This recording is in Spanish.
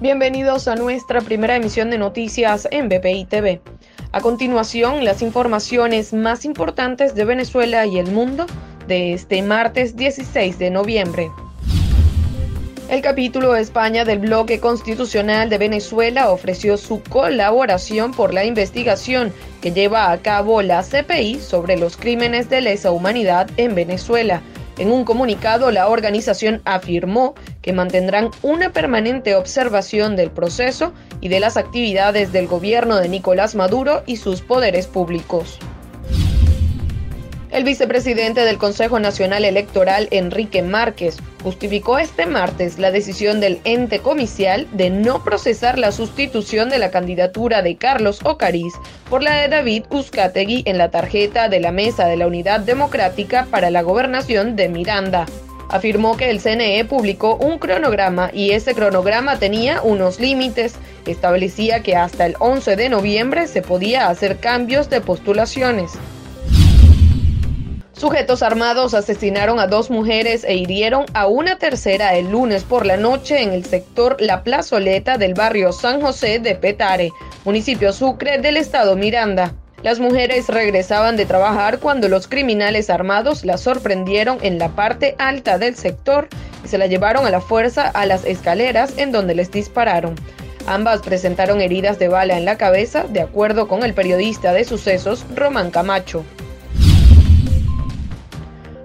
Bienvenidos a nuestra primera emisión de noticias en BPI TV. A continuación, las informaciones más importantes de Venezuela y el mundo de este martes 16 de noviembre. El capítulo de España del bloque constitucional de Venezuela ofreció su colaboración por la investigación que lleva a cabo la CPI sobre los crímenes de lesa humanidad en Venezuela en un comunicado, la organización afirmó que mantendrán una permanente observación del proceso y de las actividades del gobierno de Nicolás Maduro y sus poderes públicos. El vicepresidente del Consejo Nacional Electoral, Enrique Márquez, justificó este martes la decisión del ente comicial de no procesar la sustitución de la candidatura de Carlos Ocariz por la de David Uzcategui en la tarjeta de la Mesa de la Unidad Democrática para la Gobernación de Miranda. Afirmó que el CNE publicó un cronograma y ese cronograma tenía unos límites. Establecía que hasta el 11 de noviembre se podía hacer cambios de postulaciones. Sujetos armados asesinaron a dos mujeres e hirieron a una tercera el lunes por la noche en el sector La Plazoleta del barrio San José de Petare, municipio Sucre del estado Miranda. Las mujeres regresaban de trabajar cuando los criminales armados las sorprendieron en la parte alta del sector y se la llevaron a la fuerza a las escaleras en donde les dispararon. Ambas presentaron heridas de bala en la cabeza, de acuerdo con el periodista de sucesos Román Camacho.